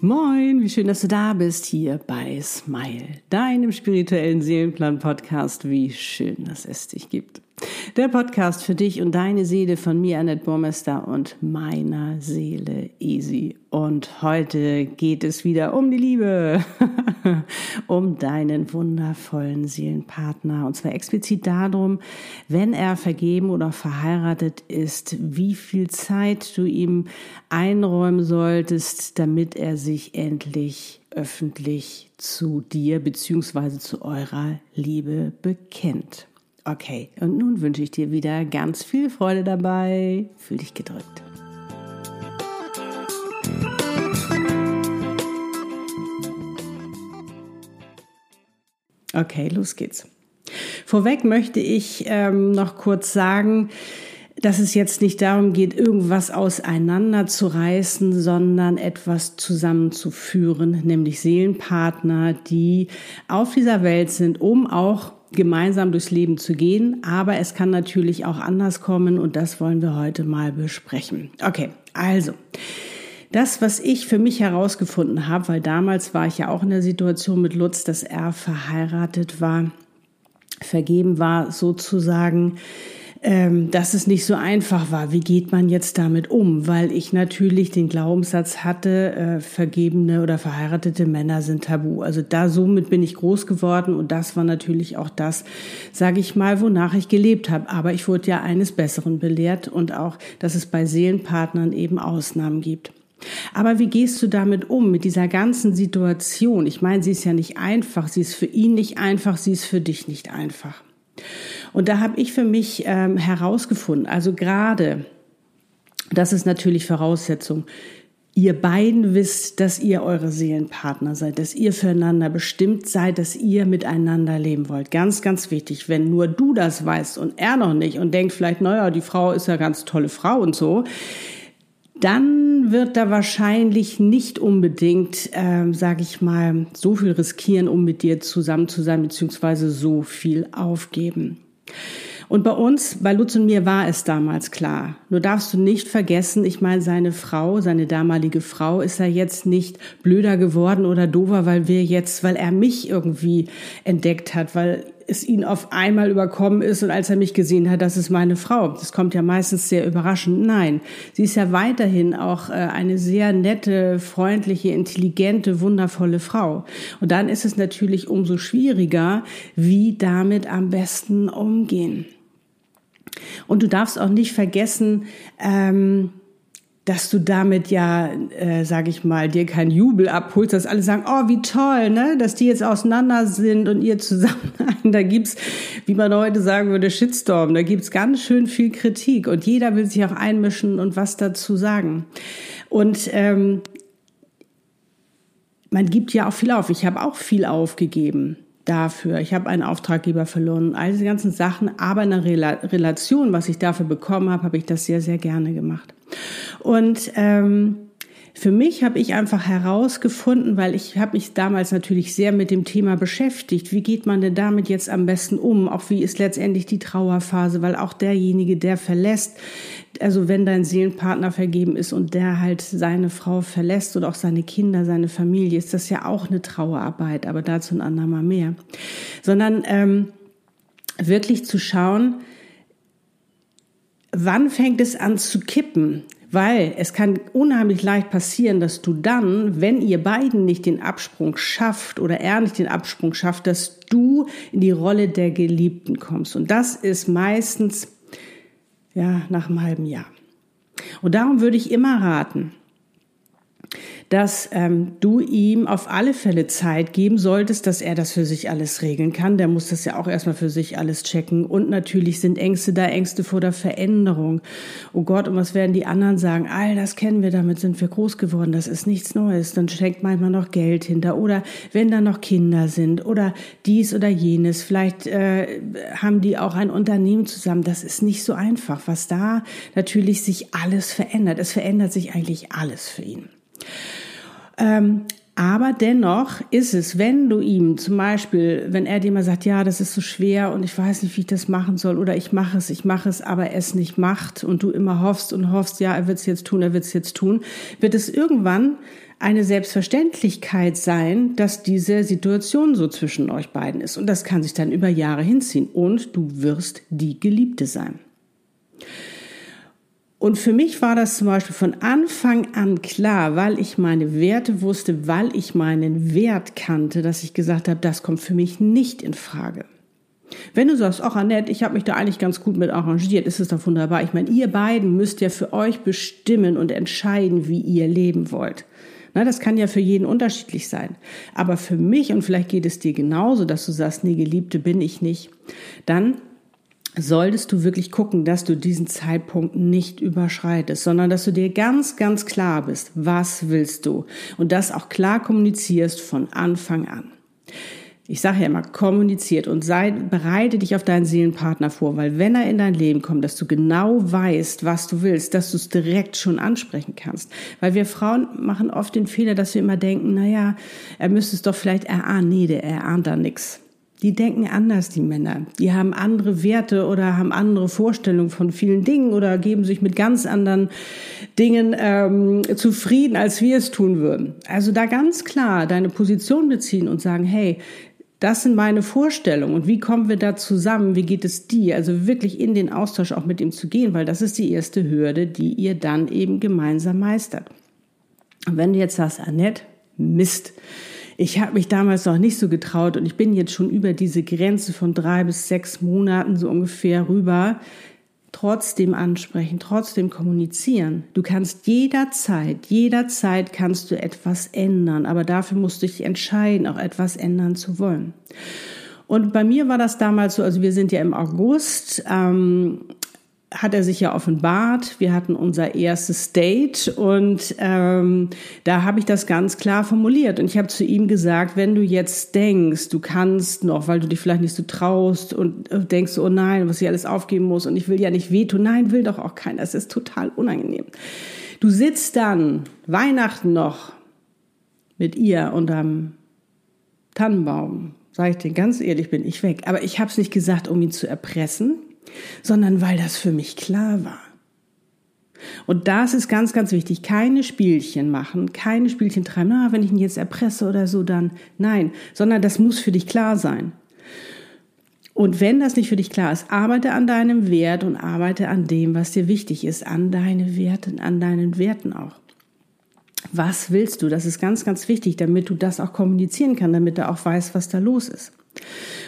Moin, wie schön, dass du da bist hier bei Smile, deinem spirituellen Seelenplan-Podcast. Wie schön, dass es dich gibt. Der Podcast für dich und deine Seele von mir, Annette Burmester und meiner Seele Easy. Und heute geht es wieder um die Liebe, um deinen wundervollen Seelenpartner. Und zwar explizit darum, wenn er vergeben oder verheiratet ist, wie viel Zeit du ihm einräumen solltest, damit er sich endlich öffentlich zu dir bzw. zu eurer Liebe bekennt. Okay, und nun wünsche ich dir wieder ganz viel Freude dabei. Fühl dich gedrückt. Okay, los geht's. Vorweg möchte ich ähm, noch kurz sagen, dass es jetzt nicht darum geht, irgendwas auseinanderzureißen, sondern etwas zusammenzuführen, nämlich Seelenpartner, die auf dieser Welt sind, um auch gemeinsam durchs Leben zu gehen, aber es kann natürlich auch anders kommen und das wollen wir heute mal besprechen. Okay, also. Das, was ich für mich herausgefunden habe, weil damals war ich ja auch in der Situation mit Lutz, dass er verheiratet war, vergeben war sozusagen, dass es nicht so einfach war. Wie geht man jetzt damit um? Weil ich natürlich den Glaubenssatz hatte, äh, vergebene oder verheiratete Männer sind tabu. Also da somit bin ich groß geworden und das war natürlich auch das, sage ich mal, wonach ich gelebt habe. Aber ich wurde ja eines Besseren belehrt und auch, dass es bei Seelenpartnern eben Ausnahmen gibt. Aber wie gehst du damit um, mit dieser ganzen Situation? Ich meine, sie ist ja nicht einfach, sie ist für ihn nicht einfach, sie ist für dich nicht einfach. Und da habe ich für mich ähm, herausgefunden, also gerade, das ist natürlich Voraussetzung, ihr beiden wisst, dass ihr eure Seelenpartner seid, dass ihr füreinander bestimmt seid, dass ihr miteinander leben wollt. Ganz, ganz wichtig. Wenn nur du das weißt und er noch nicht und denkt vielleicht, naja, die Frau ist ja ganz tolle Frau und so, dann wird da wahrscheinlich nicht unbedingt, äh, sage ich mal, so viel riskieren, um mit dir zusammen zu sein, beziehungsweise so viel aufgeben. Und bei uns, bei Lutz und mir war es damals klar. Nur darfst du nicht vergessen, ich meine, seine Frau, seine damalige Frau, ist er jetzt nicht blöder geworden oder dover, weil wir jetzt, weil er mich irgendwie entdeckt hat, weil es ihn auf einmal überkommen ist und als er mich gesehen hat, das ist meine Frau. Das kommt ja meistens sehr überraschend. Nein, sie ist ja weiterhin auch äh, eine sehr nette, freundliche, intelligente, wundervolle Frau. Und dann ist es natürlich umso schwieriger, wie damit am besten umgehen. Und du darfst auch nicht vergessen, ähm, dass du damit ja, äh, sage ich mal, dir keinen Jubel abholst, dass alle sagen, oh, wie toll, ne, dass die jetzt auseinander sind und ihr zusammen. da gibt's, wie man heute sagen würde, Shitstorm. Da gibt's ganz schön viel Kritik und jeder will sich auch einmischen und was dazu sagen. Und ähm, man gibt ja auch viel auf. Ich habe auch viel aufgegeben dafür. Ich habe einen Auftraggeber verloren, all diese ganzen Sachen. Aber in der Relation, was ich dafür bekommen habe, habe ich das sehr, sehr gerne gemacht. Und ähm, für mich habe ich einfach herausgefunden, weil ich habe mich damals natürlich sehr mit dem Thema beschäftigt. Wie geht man denn damit jetzt am besten um? Auch wie ist letztendlich die Trauerphase? Weil auch derjenige, der verlässt, also wenn dein Seelenpartner vergeben ist und der halt seine Frau verlässt oder auch seine Kinder, seine Familie, ist das ja auch eine Trauerarbeit. Aber dazu ein andermal mehr. Sondern ähm, wirklich zu schauen, wann fängt es an zu kippen? Weil es kann unheimlich leicht passieren, dass du dann, wenn ihr beiden nicht den Absprung schafft oder er nicht den Absprung schafft, dass du in die Rolle der Geliebten kommst. Und das ist meistens, ja, nach einem halben Jahr. Und darum würde ich immer raten, dass ähm, du ihm auf alle Fälle Zeit geben solltest, dass er das für sich alles regeln kann. Der muss das ja auch erstmal für sich alles checken. Und natürlich sind Ängste da, Ängste vor der Veränderung. Oh Gott, und was werden die anderen sagen? All das kennen wir, damit sind wir groß geworden. Das ist nichts Neues. Dann steckt manchmal noch Geld hinter. Oder wenn da noch Kinder sind oder dies oder jenes. Vielleicht äh, haben die auch ein Unternehmen zusammen. Das ist nicht so einfach, was da natürlich sich alles verändert. Es verändert sich eigentlich alles für ihn. Ähm, Aber dennoch ist es, wenn du ihm zum Beispiel, wenn er dir mal sagt, ja, das ist so schwer und ich weiß nicht, wie ich das machen soll oder ich mache es, ich mache es, aber er es nicht macht und du immer hoffst und hoffst, ja, er wird es jetzt tun, er wird es jetzt tun, wird es irgendwann eine Selbstverständlichkeit sein, dass diese Situation so zwischen euch beiden ist. Und das kann sich dann über Jahre hinziehen und du wirst die Geliebte sein. Und für mich war das zum Beispiel von Anfang an klar, weil ich meine Werte wusste, weil ich meinen Wert kannte, dass ich gesagt habe, das kommt für mich nicht in Frage. Wenn du sagst, ach Annette, ich habe mich da eigentlich ganz gut mit arrangiert, ist es doch wunderbar. Ich meine, ihr beiden müsst ja für euch bestimmen und entscheiden, wie ihr leben wollt. Na, das kann ja für jeden unterschiedlich sein. Aber für mich, und vielleicht geht es dir genauso, dass du sagst, nee, Geliebte bin ich nicht, dann solltest du wirklich gucken, dass du diesen Zeitpunkt nicht überschreitest, sondern dass du dir ganz, ganz klar bist, was willst du und das auch klar kommunizierst von Anfang an. Ich sage ja immer, kommuniziert und sei, bereite dich auf deinen Seelenpartner vor, weil wenn er in dein Leben kommt, dass du genau weißt, was du willst, dass du es direkt schon ansprechen kannst. Weil wir Frauen machen oft den Fehler, dass wir immer denken, na ja, er müsste es doch vielleicht erahnen. Nee, der erahnt da nichts. Die denken anders, die Männer. Die haben andere Werte oder haben andere Vorstellungen von vielen Dingen oder geben sich mit ganz anderen Dingen ähm, zufrieden, als wir es tun würden. Also da ganz klar deine Position beziehen und sagen, hey, das sind meine Vorstellungen und wie kommen wir da zusammen? Wie geht es dir? Also wirklich in den Austausch auch mit ihm zu gehen, weil das ist die erste Hürde, die ihr dann eben gemeinsam meistert. Und wenn du jetzt sagst, Annette, Mist, ich habe mich damals noch nicht so getraut und ich bin jetzt schon über diese Grenze von drei bis sechs Monaten so ungefähr rüber. Trotzdem ansprechen, trotzdem kommunizieren. Du kannst jederzeit, jederzeit kannst du etwas ändern, aber dafür musst du dich entscheiden, auch etwas ändern zu wollen. Und bei mir war das damals so, also wir sind ja im August, ähm, hat er sich ja offenbart. Wir hatten unser erstes Date und ähm, da habe ich das ganz klar formuliert. Und ich habe zu ihm gesagt, wenn du jetzt denkst, du kannst noch, weil du dich vielleicht nicht so traust und äh, denkst, oh nein, was ich alles aufgeben muss und ich will ja nicht wehtun. Nein, will doch auch keiner. Das ist total unangenehm. Du sitzt dann Weihnachten noch mit ihr unterm Tannenbaum. Sag ich dir ganz ehrlich, bin ich weg. Aber ich habe es nicht gesagt, um ihn zu erpressen sondern weil das für mich klar war. Und das ist ganz, ganz wichtig. Keine Spielchen machen, keine Spielchen treiben. Na, wenn ich ihn jetzt erpresse oder so, dann nein, sondern das muss für dich klar sein. Und wenn das nicht für dich klar ist, arbeite an deinem Wert und arbeite an dem, was dir wichtig ist, an deine Werten, an deinen Werten auch. Was willst du? Das ist ganz, ganz wichtig, damit du das auch kommunizieren kannst, damit du auch weißt, was da los ist.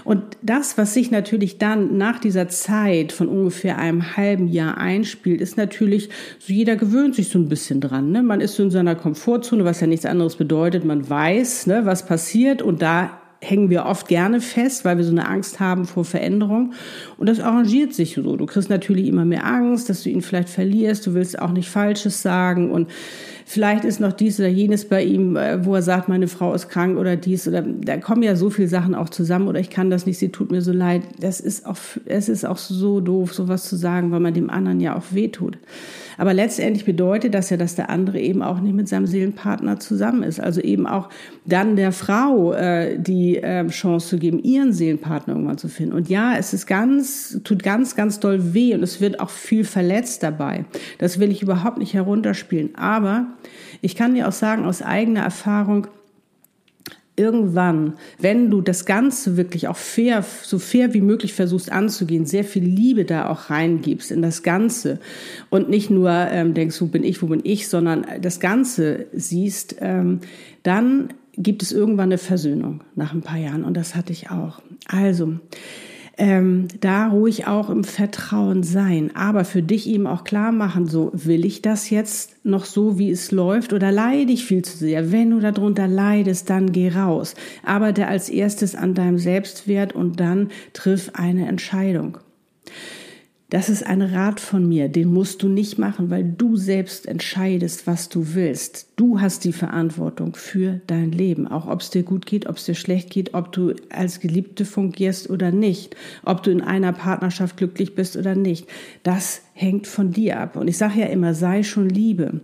Und das, was sich natürlich dann nach dieser Zeit von ungefähr einem halben Jahr einspielt, ist natürlich, so jeder gewöhnt sich so ein bisschen dran. Ne? Man ist so in seiner Komfortzone, was ja nichts anderes bedeutet. Man weiß, ne, was passiert und da hängen wir oft gerne fest, weil wir so eine Angst haben vor Veränderung. Und das arrangiert sich so. Du kriegst natürlich immer mehr Angst, dass du ihn vielleicht verlierst. Du willst auch nicht Falsches sagen und Vielleicht ist noch dies oder jenes bei ihm, äh, wo er sagt, meine Frau ist krank oder dies oder da kommen ja so viele Sachen auch zusammen oder ich kann das nicht, sie tut mir so leid. Das ist auch, es ist auch so doof, sowas zu sagen, weil man dem anderen ja auch wehtut. Aber letztendlich bedeutet das ja, dass der andere eben auch nicht mit seinem Seelenpartner zusammen ist. Also eben auch dann der Frau äh, die äh, Chance zu geben, ihren Seelenpartner irgendwann zu finden. Und ja, es ist ganz, tut ganz, ganz doll weh und es wird auch viel verletzt dabei. Das will ich überhaupt nicht herunterspielen. Aber ich kann dir auch sagen, aus eigener Erfahrung, irgendwann, wenn du das Ganze wirklich auch fair, so fair wie möglich versuchst anzugehen, sehr viel Liebe da auch reingibst in das Ganze und nicht nur ähm, denkst, wo bin ich, wo bin ich, sondern das Ganze siehst, ähm, dann gibt es irgendwann eine Versöhnung nach ein paar Jahren und das hatte ich auch. Also, ähm, da ruhig auch im Vertrauen sein, aber für dich eben auch klar machen, so will ich das jetzt noch so, wie es läuft oder leide ich viel zu sehr? Wenn du darunter leidest, dann geh raus. Arbeite als erstes an deinem Selbstwert und dann triff eine Entscheidung. Das ist ein Rat von mir, den musst du nicht machen, weil du selbst entscheidest, was du willst. Du hast die Verantwortung für dein Leben, auch ob es dir gut geht, ob es dir schlecht geht, ob du als Geliebte fungierst oder nicht, ob du in einer Partnerschaft glücklich bist oder nicht. Das hängt von dir ab. Und ich sage ja immer, sei schon Liebe.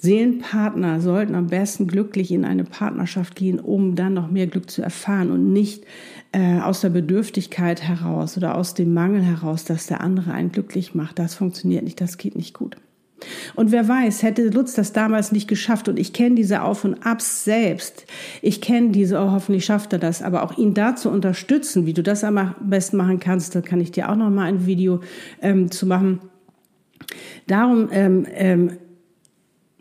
Seelenpartner sollten am besten glücklich in eine Partnerschaft gehen, um dann noch mehr Glück zu erfahren und nicht äh, aus der Bedürftigkeit heraus oder aus dem Mangel heraus, dass der andere einen glücklich macht. Das funktioniert nicht, das geht nicht gut. Und wer weiß, hätte Lutz das damals nicht geschafft und ich kenne diese Auf und Abs selbst. Ich kenne diese, oh, hoffentlich schafft er das, aber auch ihn da zu unterstützen, wie du das am besten machen kannst, da kann ich dir auch noch mal ein Video ähm, zu machen. Darum ähm, ähm,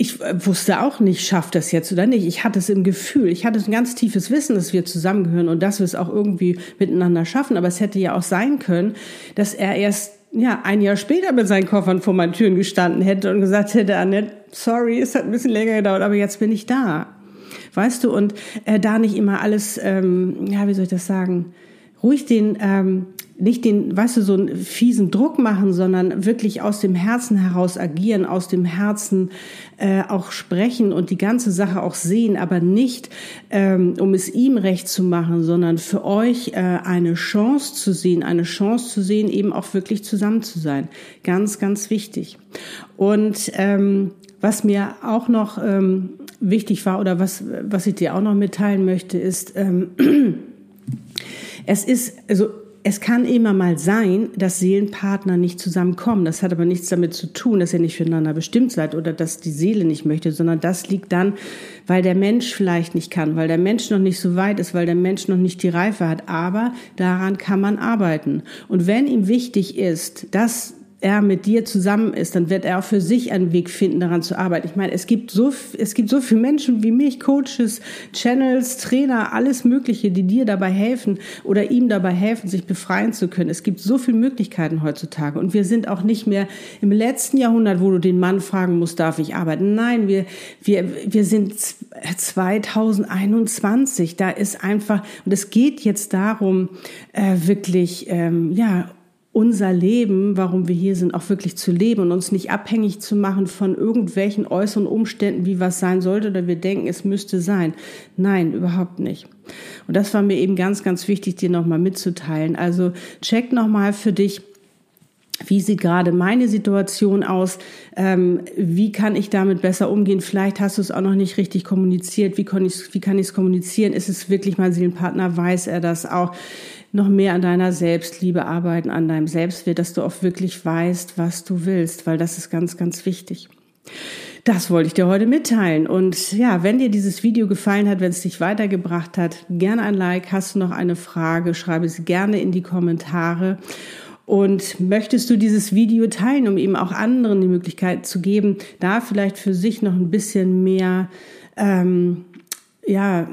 ich wusste auch nicht, schafft das jetzt oder nicht. Ich hatte es im Gefühl, ich hatte ein ganz tiefes Wissen, dass wir zusammengehören und dass wir es auch irgendwie miteinander schaffen. Aber es hätte ja auch sein können, dass er erst ja, ein Jahr später mit seinen Koffern vor meinen Türen gestanden hätte und gesagt hätte, Annette, sorry, es hat ein bisschen länger gedauert, aber jetzt bin ich da. Weißt du, und äh, da nicht immer alles, ähm, ja, wie soll ich das sagen, ruhig den, ähm, nicht den, weißt du, so einen fiesen Druck machen, sondern wirklich aus dem Herzen heraus agieren, aus dem Herzen äh, auch sprechen und die ganze Sache auch sehen, aber nicht, ähm, um es ihm recht zu machen, sondern für euch äh, eine Chance zu sehen, eine Chance zu sehen, eben auch wirklich zusammen zu sein. Ganz, ganz wichtig. Und ähm, was mir auch noch ähm, wichtig war oder was, was ich dir auch noch mitteilen möchte, ist, ähm, es ist, also es kann immer mal sein, dass Seelenpartner nicht zusammenkommen. Das hat aber nichts damit zu tun, dass ihr nicht füreinander bestimmt seid oder dass die Seele nicht möchte, sondern das liegt dann, weil der Mensch vielleicht nicht kann, weil der Mensch noch nicht so weit ist, weil der Mensch noch nicht die Reife hat. Aber daran kann man arbeiten. Und wenn ihm wichtig ist, dass er mit dir zusammen ist, dann wird er auch für sich einen Weg finden, daran zu arbeiten. Ich meine, es gibt so, es gibt so viele Menschen wie mich, Coaches, Channels, Trainer, alles Mögliche, die dir dabei helfen oder ihm dabei helfen, sich befreien zu können. Es gibt so viele Möglichkeiten heutzutage. Und wir sind auch nicht mehr im letzten Jahrhundert, wo du den Mann fragen musst, darf ich arbeiten? Nein, wir, wir, wir sind 2021. Da ist einfach, und es geht jetzt darum, äh, wirklich, ähm, ja, unser Leben, warum wir hier sind, auch wirklich zu leben und uns nicht abhängig zu machen von irgendwelchen äußeren Umständen, wie was sein sollte oder wir denken, es müsste sein. Nein, überhaupt nicht. Und das war mir eben ganz, ganz wichtig, dir nochmal mitzuteilen. Also check nochmal für dich, wie sieht gerade meine Situation aus? Ähm, wie kann ich damit besser umgehen? Vielleicht hast du es auch noch nicht richtig kommuniziert. Wie kann ich es kommunizieren? Ist es wirklich mein Seelenpartner? Weiß er das auch? Noch mehr an deiner Selbstliebe arbeiten, an deinem Selbstwert, dass du auch wirklich weißt, was du willst, weil das ist ganz, ganz wichtig. Das wollte ich dir heute mitteilen. Und ja, wenn dir dieses Video gefallen hat, wenn es dich weitergebracht hat, gerne ein Like. Hast du noch eine Frage, schreibe sie gerne in die Kommentare. Und möchtest du dieses Video teilen, um eben auch anderen die Möglichkeit zu geben, da vielleicht für sich noch ein bisschen mehr, ähm, ja,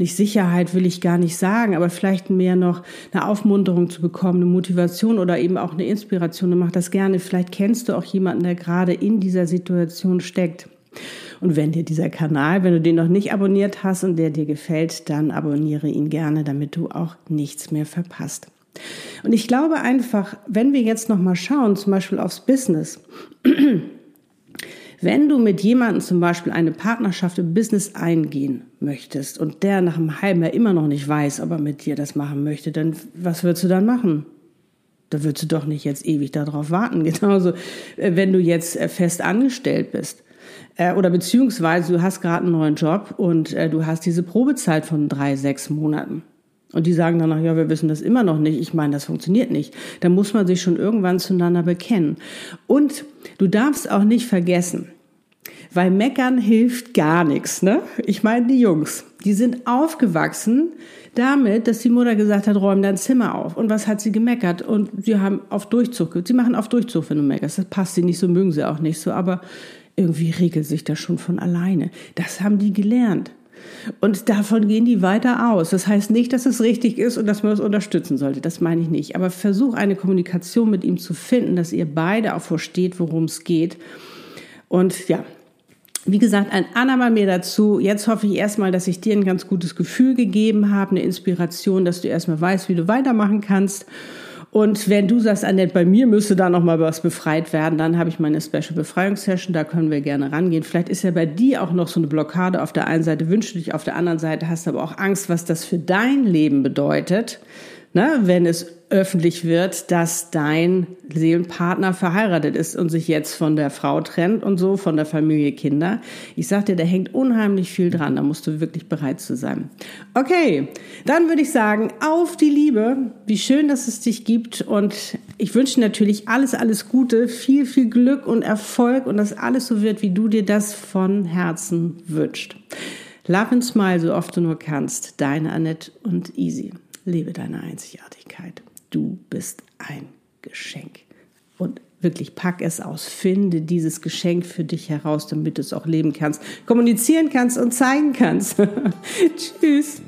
nicht Sicherheit will ich gar nicht sagen, aber vielleicht mehr noch eine Aufmunterung zu bekommen, eine Motivation oder eben auch eine Inspiration. Dann mach das gerne. Vielleicht kennst du auch jemanden, der gerade in dieser Situation steckt. Und wenn dir dieser Kanal, wenn du den noch nicht abonniert hast und der dir gefällt, dann abonniere ihn gerne, damit du auch nichts mehr verpasst. Und ich glaube einfach, wenn wir jetzt noch mal schauen, zum Beispiel aufs Business, wenn du mit jemandem zum Beispiel eine Partnerschaft im Business eingehen möchtest und der nach einem halben Jahr immer noch nicht weiß, ob er mit dir das machen möchte, dann was würdest du dann machen? Da würdest du doch nicht jetzt ewig darauf warten. Genauso, äh, wenn du jetzt äh, fest angestellt bist. Äh, oder beziehungsweise du hast gerade einen neuen Job und du hast diese Probezeit von drei, sechs Monaten. Und die sagen dann noch, ja, wir wissen das immer noch nicht. Ich meine, das funktioniert nicht. Da muss man sich schon irgendwann zueinander bekennen. Und du darfst auch nicht vergessen, weil meckern hilft gar nichts, ne? Ich meine, die Jungs, die sind aufgewachsen damit, dass die Mutter gesagt hat, räum dein Zimmer auf. Und was hat sie gemeckert? Und sie haben auf Durchzug, sie machen auf Durchzug, wenn du meckerst. Das passt sie nicht so, mögen sie auch nicht so, aber irgendwie regelt sich das schon von alleine. Das haben die gelernt. Und davon gehen die weiter aus. Das heißt nicht, dass es richtig ist und dass man es unterstützen sollte. Das meine ich nicht. Aber versuch eine Kommunikation mit ihm zu finden, dass ihr beide auch versteht, worum es geht. Und ja, wie gesagt, ein andermal mehr dazu. Jetzt hoffe ich erstmal, dass ich dir ein ganz gutes Gefühl gegeben habe, eine Inspiration, dass du erstmal weißt, wie du weitermachen kannst. Und wenn du sagst, Annette, bei mir müsste da noch mal was befreit werden, dann habe ich meine Special Befreiungssession, da können wir gerne rangehen. Vielleicht ist ja bei dir auch noch so eine Blockade. Auf der einen Seite wünschst du dich, auf der anderen Seite hast du aber auch Angst, was das für dein Leben bedeutet, ne? wenn es öffentlich wird, dass dein Seelenpartner verheiratet ist und sich jetzt von der Frau trennt und so, von der Familie Kinder. Ich sag dir, da hängt unheimlich viel dran. Da musst du wirklich bereit zu sein. Okay, dann würde ich sagen, auf die Liebe. Wie schön, dass es dich gibt. Und ich wünsche natürlich alles, alles Gute, viel, viel Glück und Erfolg und dass alles so wird, wie du dir das von Herzen wünschst. Love and smile, so oft du nur kannst. Deine Annette und Easy. Lebe deine Einzigartigkeit du bist ein Geschenk. Und wirklich pack es aus, finde dieses Geschenk für dich heraus, damit du es auch leben kannst, kommunizieren kannst und zeigen kannst. Tschüss.